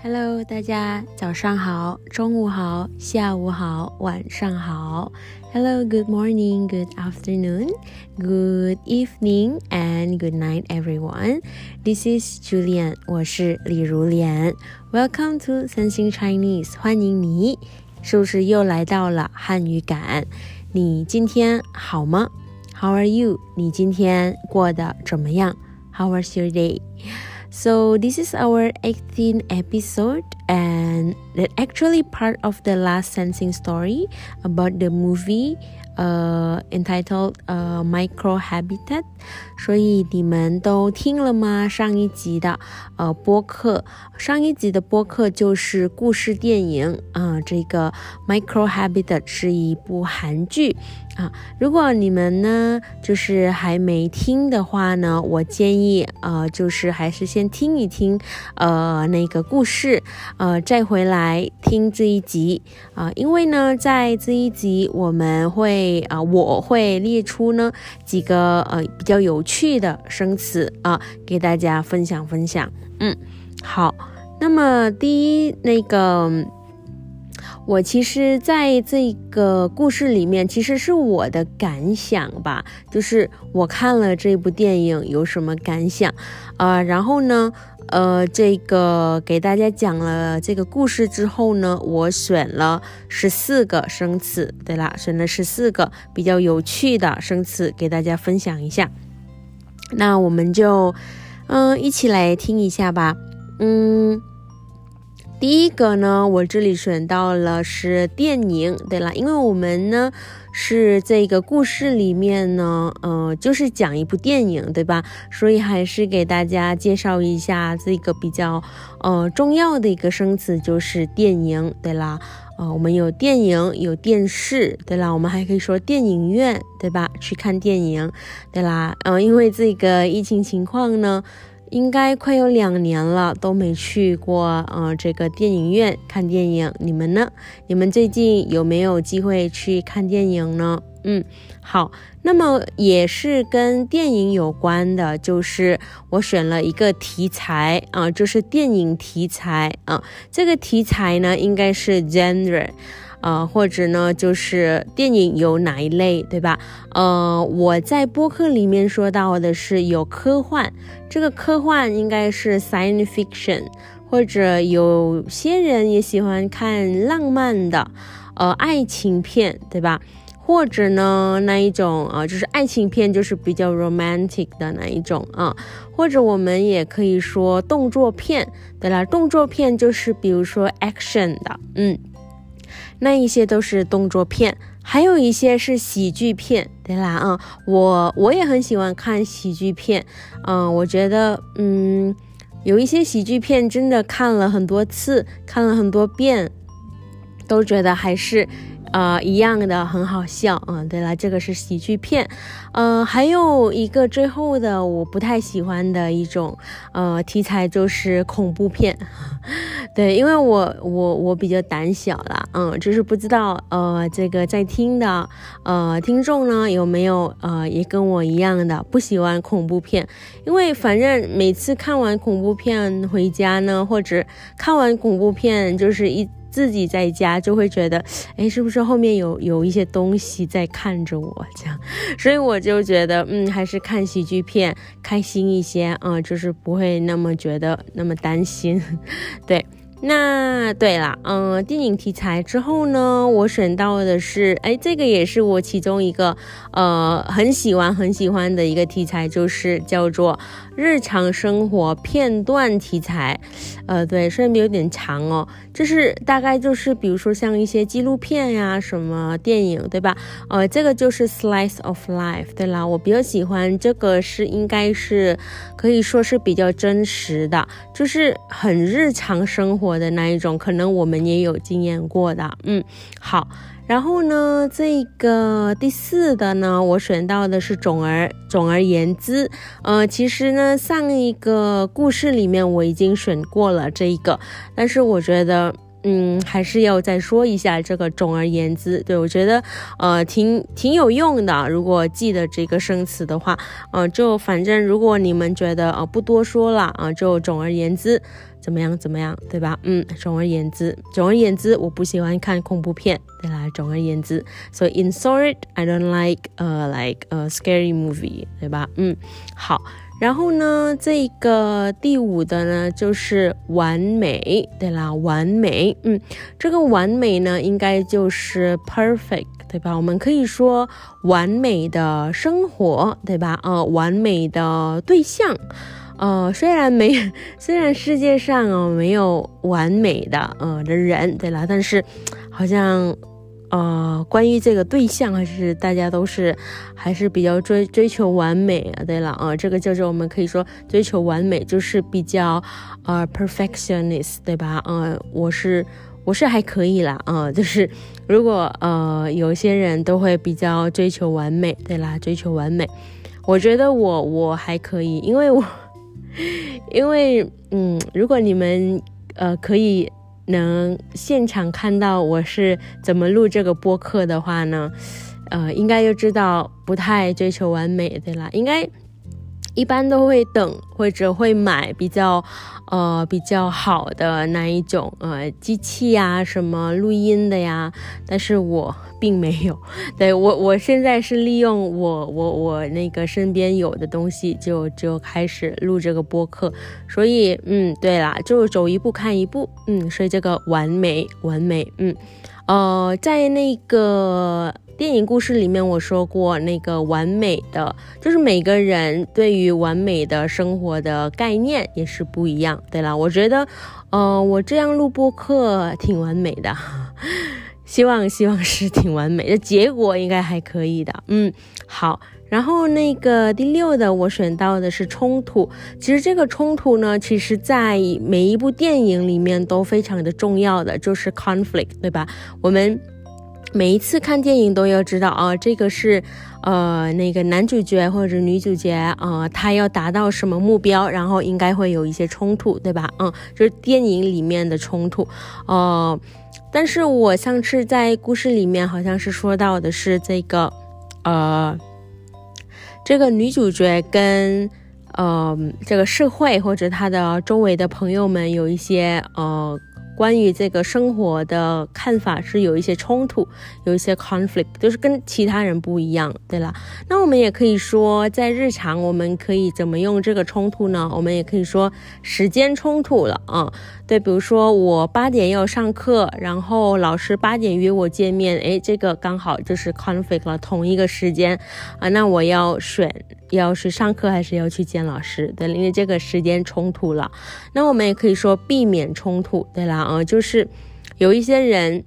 Hello，大家早上好，中午好，下午好，晚上好。Hello，good morning，good afternoon，good evening and good night, everyone. This is Julian，我是李如莲。Welcome to Sensing Chinese，欢迎你，是不是又来到了汉语感？你今天好吗？How are you？你今天过得怎么样？How was your day？day？So this is our 18th episode and that actually part of the last sensing story about the movie 呃 entitled 呃 Micro Habitat。所以你们都听了吗？上一集的呃播客，上一集的播客就是故事电影啊、这个 Micro Habitat 是一部韩剧。啊，如果你们呢，就是还没听的话呢，我建议，呃，就是还是先听一听，呃，那个故事，呃，再回来听这一集，啊，因为呢，在这一集我们会，啊，我会列出呢几个，呃，比较有趣的生词啊，给大家分享分享。嗯，好，那么第一那个。我其实在这个故事里面，其实是我的感想吧，就是我看了这部电影有什么感想，啊，然后呢，呃，这个给大家讲了这个故事之后呢，我选了十四个生词，对啦，选了十四个比较有趣的生词给大家分享一下，那我们就，嗯，一起来听一下吧，嗯。第一个呢，我这里选到了是电影，对了，因为我们呢是这个故事里面呢，呃，就是讲一部电影，对吧？所以还是给大家介绍一下这个比较呃重要的一个生词，就是电影，对啦，呃，我们有电影，有电视，对啦，我们还可以说电影院，对吧？去看电影，对啦，嗯，因为这个疫情情况呢。应该快有两年了，都没去过，呃，这个电影院看电影。你们呢？你们最近有没有机会去看电影呢？嗯，好，那么也是跟电影有关的，就是我选了一个题材啊，就是电影题材啊。这个题材呢，应该是 genre。呃，或者呢，就是电影有哪一类，对吧？呃，我在播客里面说到的是有科幻，这个科幻应该是 science fiction，或者有些人也喜欢看浪漫的，呃，爱情片，对吧？或者呢，那一种啊，就是爱情片，就是比较 romantic 的那一种啊，或者我们也可以说动作片，对了，动作片就是比如说 action 的，嗯。那一些都是动作片，还有一些是喜剧片，对啦，啊，我我也很喜欢看喜剧片，嗯，我觉得，嗯，有一些喜剧片真的看了很多次，看了很多遍，都觉得还是。呃，一样的很好笑，嗯，对了，这个是喜剧片，呃，还有一个最后的我不太喜欢的一种呃题材就是恐怖片，对，因为我我我比较胆小啦，嗯，就是不知道呃这个在听的呃听众呢有没有呃也跟我一样的不喜欢恐怖片，因为反正每次看完恐怖片回家呢，或者看完恐怖片就是一。自己在家就会觉得，哎，是不是后面有有一些东西在看着我这样？所以我就觉得，嗯，还是看喜剧片开心一些啊，就是不会那么觉得那么担心，对。那对了，嗯，电影题材之后呢，我选到的是，哎，这个也是我其中一个，呃，很喜欢很喜欢的一个题材，就是叫做日常生活片段题材，呃，对，虽然有点长哦，就是大概就是比如说像一些纪录片呀，什么电影，对吧？呃，这个就是 slice of life，对啦，我比较喜欢这个是应该是可以说是比较真实的，就是很日常生活。我的那一种，可能我们也有经验过的，嗯，好，然后呢，这个第四的呢，我选到的是总而总而言之，呃，其实呢，上一个故事里面我已经选过了这一个，但是我觉得，嗯，还是要再说一下这个总而言之，对我觉得，呃，挺挺有用的，如果记得这个生词的话，呃，就反正如果你们觉得呃不多说了啊，就总而言之。怎么样怎么样，对吧？嗯，总而言之，总而言之，我不喜欢看恐怖片，对啦。总而言之，so in short，I don't like 呃 like a scary movie，对吧？嗯，好。然后呢，这个第五的呢就是完美，对啦，完美。嗯，这个完美呢应该就是 perfect，对吧？我们可以说完美的生活，对吧？呃，完美的对象。呃，虽然没，虽然世界上哦没有完美的呃的人，对啦，但是好像。呃，关于这个对象，还是大家都是还是比较追追求完美啊。对了，啊，这个叫做我们可以说追求完美，就是比较呃 perfectionist，对吧？呃，我是我是还可以啦，啊，就是如果呃有些人都会比较追求完美，对啦，追求完美，我觉得我我还可以，因为我 因为嗯，如果你们呃可以。能现场看到我是怎么录这个播客的话呢，呃，应该就知道不太追求完美，的啦，应该一般都会等或者会买比较呃比较好的那一种呃机器呀，什么录音的呀，但是我。并没有，对我，我现在是利用我我我那个身边有的东西，就就开始录这个播客，所以嗯，对啦，就走一步看一步，嗯，所以这个完美完美，嗯，呃，在那个电影故事里面我说过，那个完美的，就是每个人对于完美的生活的概念也是不一样，对了，我觉得，呃，我这样录播客挺完美的。希望希望是挺完美的结果，应该还可以的。嗯，好。然后那个第六的，我选到的是冲突。其实这个冲突呢，其实在每一部电影里面都非常的重要的，就是 conflict，对吧？我们每一次看电影都要知道啊，这个是呃那个男主角或者女主角啊，他要达到什么目标，然后应该会有一些冲突，对吧？嗯，就是电影里面的冲突，呃。但是我上次在故事里面好像是说到的是这个，呃，这个女主角跟呃这个社会或者她的周围的朋友们有一些呃。关于这个生活的看法是有一些冲突，有一些 conflict，就是跟其他人不一样，对了。那我们也可以说，在日常我们可以怎么用这个冲突呢？我们也可以说时间冲突了啊。对，比如说我八点要上课，然后老师八点约我见面，诶，这个刚好就是 conflict 了，同一个时间啊，那我要选。要是上课还是要去见老师，对，因为这个时间冲突了。那我们也可以说避免冲突，对啦，啊，就是有一些人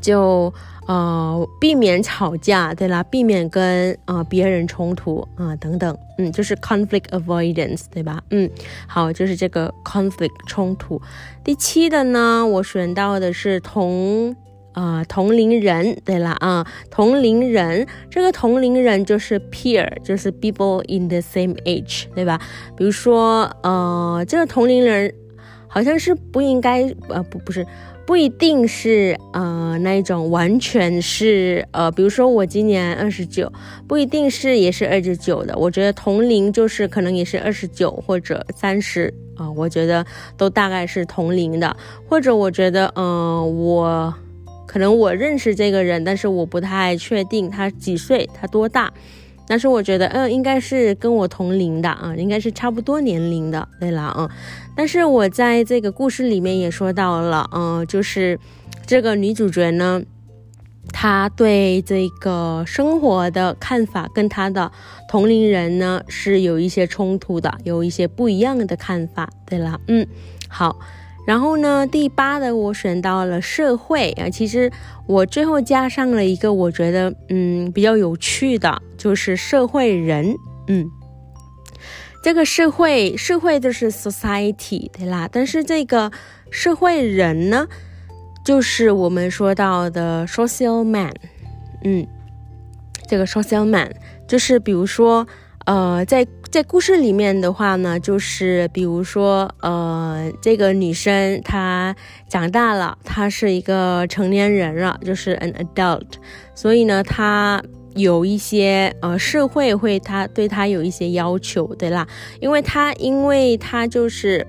就呃避免吵架，对啦，避免跟啊别人冲突啊等等，嗯，就是 conflict avoidance，对吧？嗯，好，就是这个 conflict 冲突。第七的呢，我选到的是同。啊，同龄人，对了啊，同龄人，这个同龄人就是 peer，就是 people in the same age，对吧？比如说，呃，这个同龄人好像是不应该，呃，不，不是，不一定是，呃，那一种完全是，呃，比如说我今年二十九，不一定是也是二十九的。我觉得同龄就是可能也是二十九或者三十啊，我觉得都大概是同龄的，或者我觉得，嗯，我。可能我认识这个人，但是我不太确定他几岁，他多大。但是我觉得，嗯，应该是跟我同龄的啊，应该是差不多年龄的，对了啊。但是我在这个故事里面也说到了，嗯，就是这个女主角呢，她对这个生活的看法跟她的同龄人呢是有一些冲突的，有一些不一样的看法，对了，嗯，好。然后呢，第八的我选到了社会啊，其实我最后加上了一个我觉得嗯比较有趣的，就是社会人，嗯，这个社会社会就是 society 对啦，但是这个社会人呢，就是我们说到的 social man，嗯，这个 social man 就是比如说呃在。在故事里面的话呢，就是比如说，呃，这个女生她长大了，她是一个成年人了，就是 an adult，所以呢，她有一些呃，社会会她对她有一些要求，对啦，因为她因为她就是，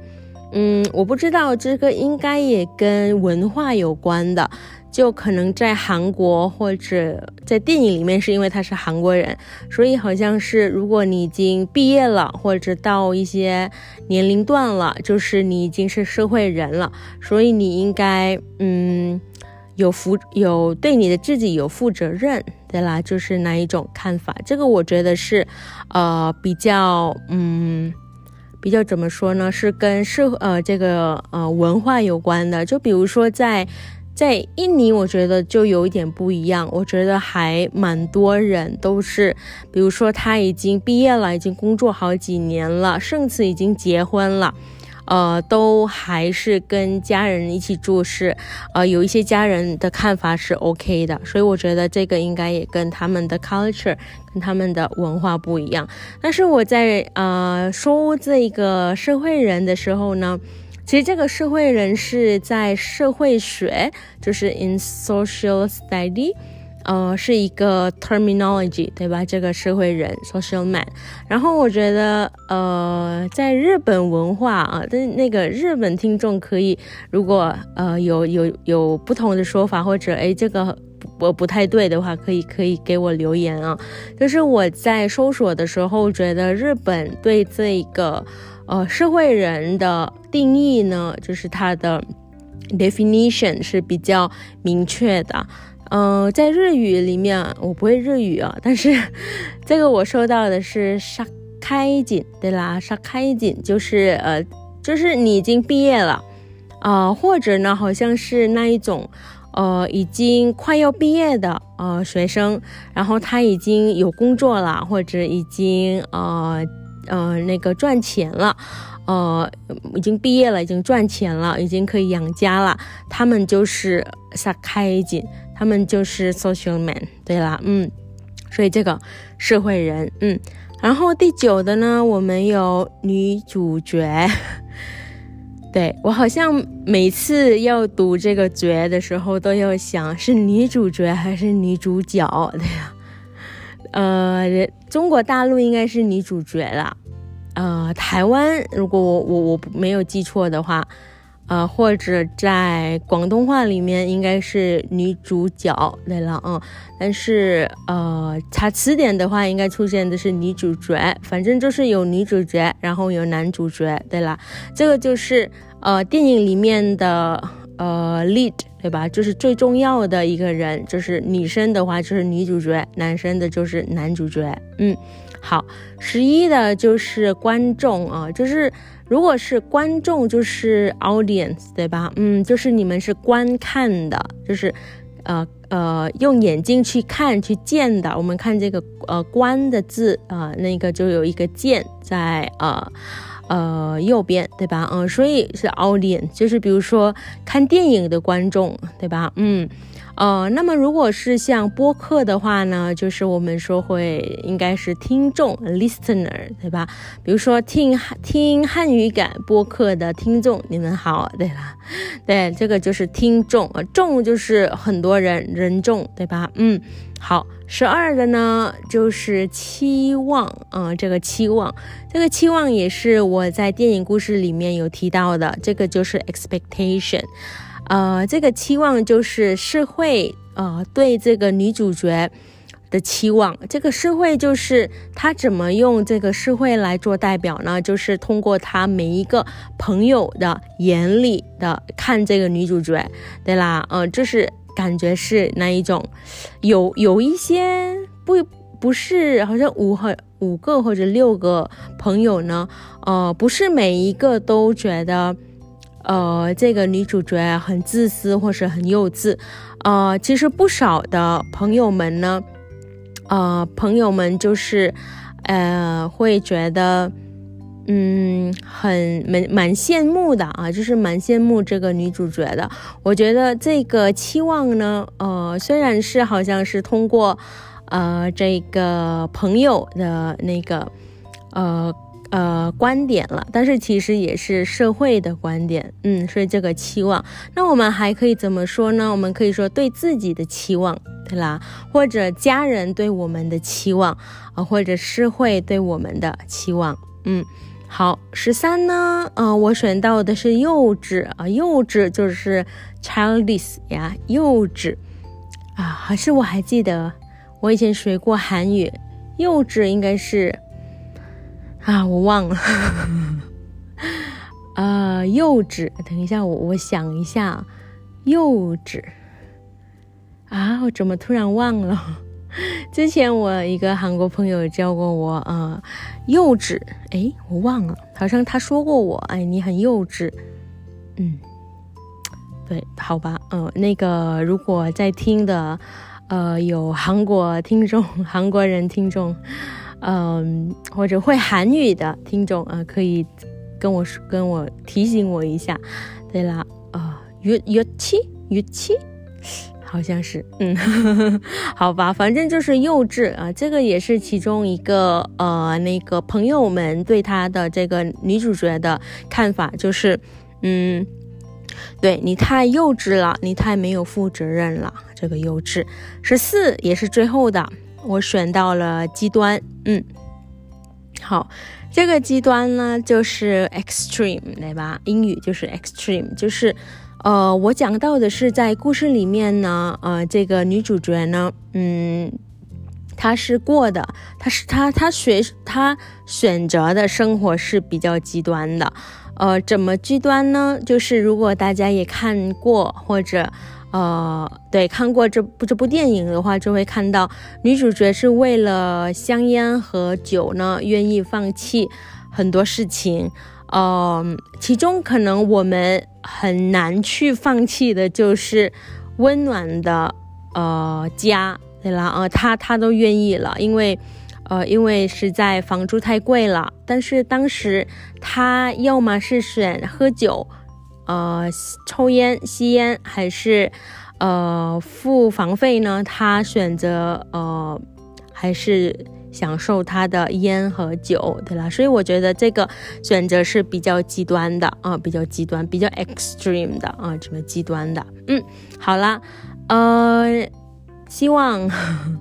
嗯，我不知道这个应该也跟文化有关的。就可能在韩国或者在电影里面，是因为他是韩国人，所以好像是如果你已经毕业了，或者到一些年龄段了，就是你已经是社会人了，所以你应该嗯有负有对你的自己有负责任，对啦，就是那一种看法。这个我觉得是呃比较嗯比较怎么说呢？是跟社呃这个呃文化有关的。就比如说在。在印尼，我觉得就有一点不一样。我觉得还蛮多人都是，比如说他已经毕业了，已经工作好几年了，甚至已经结婚了，呃，都还是跟家人一起住，是，呃，有一些家人的看法是 OK 的。所以我觉得这个应该也跟他们的 culture、跟他们的文化不一样。但是我在呃说这个社会人的时候呢。其实这个社会人是在社会学，就是 in social study，呃，是一个 terminology，对吧？这个社会人 social man。然后我觉得，呃，在日本文化啊，但那个日本听众可以，如果呃有有有不同的说法，或者哎这个我不太对的话，可以可以给我留言啊。就是我在搜索的时候，觉得日本对这个。呃，社会人的定义呢，就是它的 definition 是比较明确的。呃，在日语里面，我不会日语啊，但是这个我收到的是沙开井，对啦，沙开井就是呃，就是你已经毕业了，啊，或者呢，好像是那一种，呃，已经快要毕业的呃学生，然后他已经有工作了，或者已经呃。呃，那个赚钱了，呃，已经毕业了，已经赚钱了，已经可以养家了。他们就是撒开金，他们就是 social man。对啦，嗯，所以这个社会人，嗯。然后第九的呢，我们有女主角。对我好像每次要读这个角的时候，都要想是女主角还是女主角，对呀。呃，中国大陆应该是女主角了，呃，台湾如果我我我没有记错的话，呃，或者在广东话里面应该是女主角对了，嗯，但是呃查词典的话，应该出现的是女主角，反正就是有女主角，然后有男主角，对了，这个就是呃电影里面的。呃，lead 对吧？就是最重要的一个人，就是女生的话就是女主角，男生的就是男主角。嗯，好，十一的就是观众啊，就是如果是观众就是 audience 对吧？嗯，就是你们是观看的，就是呃呃用眼睛去看去见的。我们看这个呃观的字啊，那个就有一个见在呃。呃，右边对吧？嗯，所以是 audience，就是比如说看电影的观众，对吧？嗯，呃，那么如果是像播客的话呢，就是我们说会应该是听众 listener，对吧？比如说听听汉语感播客的听众，你们好，对啦，对，这个就是听众，众就是很多人，人众，对吧？嗯。好，十二的呢就是期望，啊，这个期望，这个期望也是我在电影故事里面有提到的，这个就是 expectation，呃，这个期望就是社会，呃，对这个女主角的期望，这个社会就是他怎么用这个社会来做代表呢？就是通过他每一个朋友的眼里的看这个女主角，对啦，嗯，这是。感觉是那一种，有有一些不不是，好像五和五个或者六个朋友呢，呃，不是每一个都觉得，呃，这个女主角很自私或是很幼稚，呃，其实不少的朋友们呢，呃，朋友们就是，呃，会觉得。嗯，很蛮蛮羡慕的啊，就是蛮羡慕这个女主角的。我觉得这个期望呢，呃，虽然是好像是通过，呃，这个朋友的那个，呃呃观点了，但是其实也是社会的观点。嗯，所以这个期望，那我们还可以怎么说呢？我们可以说对自己的期望，对啦，或者家人对我们的期望，啊，或者社会对我们的期望，嗯。好，十三呢？呃，我选到的是幼稚啊，幼稚就是 childish 呀，幼稚啊。还是我还记得我以前学过韩语，幼稚应该是啊，我忘了。啊，幼稚。等一下，我我想一下，幼稚啊，我怎么突然忘了？之前我一个韩国朋友教过我，呃，幼稚，哎，我忘了，好像他说过我，哎，你很幼稚，嗯，对，好吧，嗯，那个如果在听的，呃，有韩国听众、韩国人听众，嗯或者会韩语的听众啊可以跟我说跟我提醒我一下。对啦啊乐乐器乐器好像是嗯呵呵呵好吧反正就是幼稚啊这个也是其中一个呃那个朋友们对他的这个女主角的看法就是嗯对你太幼稚了你太没有负责任了这个幼稚。十四也是最后的。我选到了极端，嗯，好，这个极端呢就是 extreme，对吧？英语就是 extreme，就是。呃，我讲到的是在故事里面呢，呃，这个女主角呢，嗯，她是过的，她是她她学她选择的生活是比较极端的，呃，怎么极端呢？就是如果大家也看过或者呃，对，看过这部这部电影的话，就会看到女主角是为了香烟和酒呢，愿意放弃很多事情。嗯，其中可能我们很难去放弃的就是温暖的呃家，对啦，呃，他他都愿意了，因为呃，因为实在房租太贵了。但是当时他要么是选喝酒，呃，抽烟吸烟，还是呃付房费呢？他选择呃还是。享受他的烟和酒，对啦，所以我觉得这个选择是比较极端的啊，比较极端，比较 extreme 的啊，这么极端的。嗯，好啦，呃，希望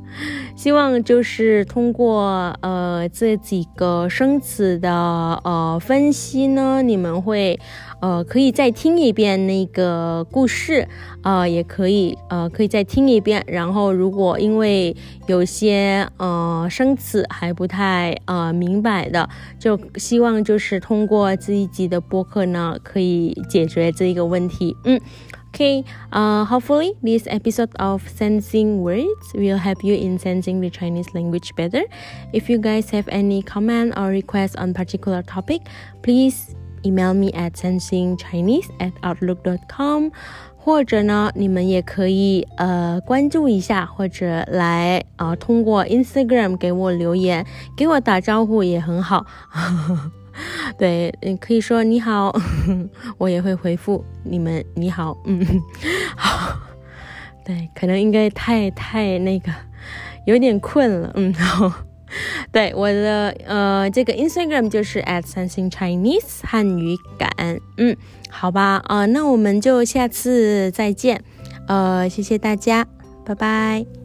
希望就是通过呃这几个生词的呃分析呢，你们会。呃，可以再听一遍那个故事，呃，也可以，呃，可以再听一遍。然后，如果因为有些呃生词还不太呃明白的，就希望就是通过这一集的播客呢，可以解决这一个问题。嗯 ，OK，呃，Hopefully this episode of Sensing Words will help you in sensing the Chinese language better. If you guys have any comment or request on particular topic, please. email me at sensingchinese at outlook.com，或者呢，你们也可以呃关注一下，或者来啊通过 Instagram 给我留言，给我打招呼也很好。 对，你可以说你好，我也会回复你们你好，嗯，好，对，可能应该太太那个有点困了，嗯，好。对我的呃，这个 Instagram 就是 at something Chinese 汉语感，嗯，好吧，啊，那我们就下次再见，呃，谢谢大家，拜拜。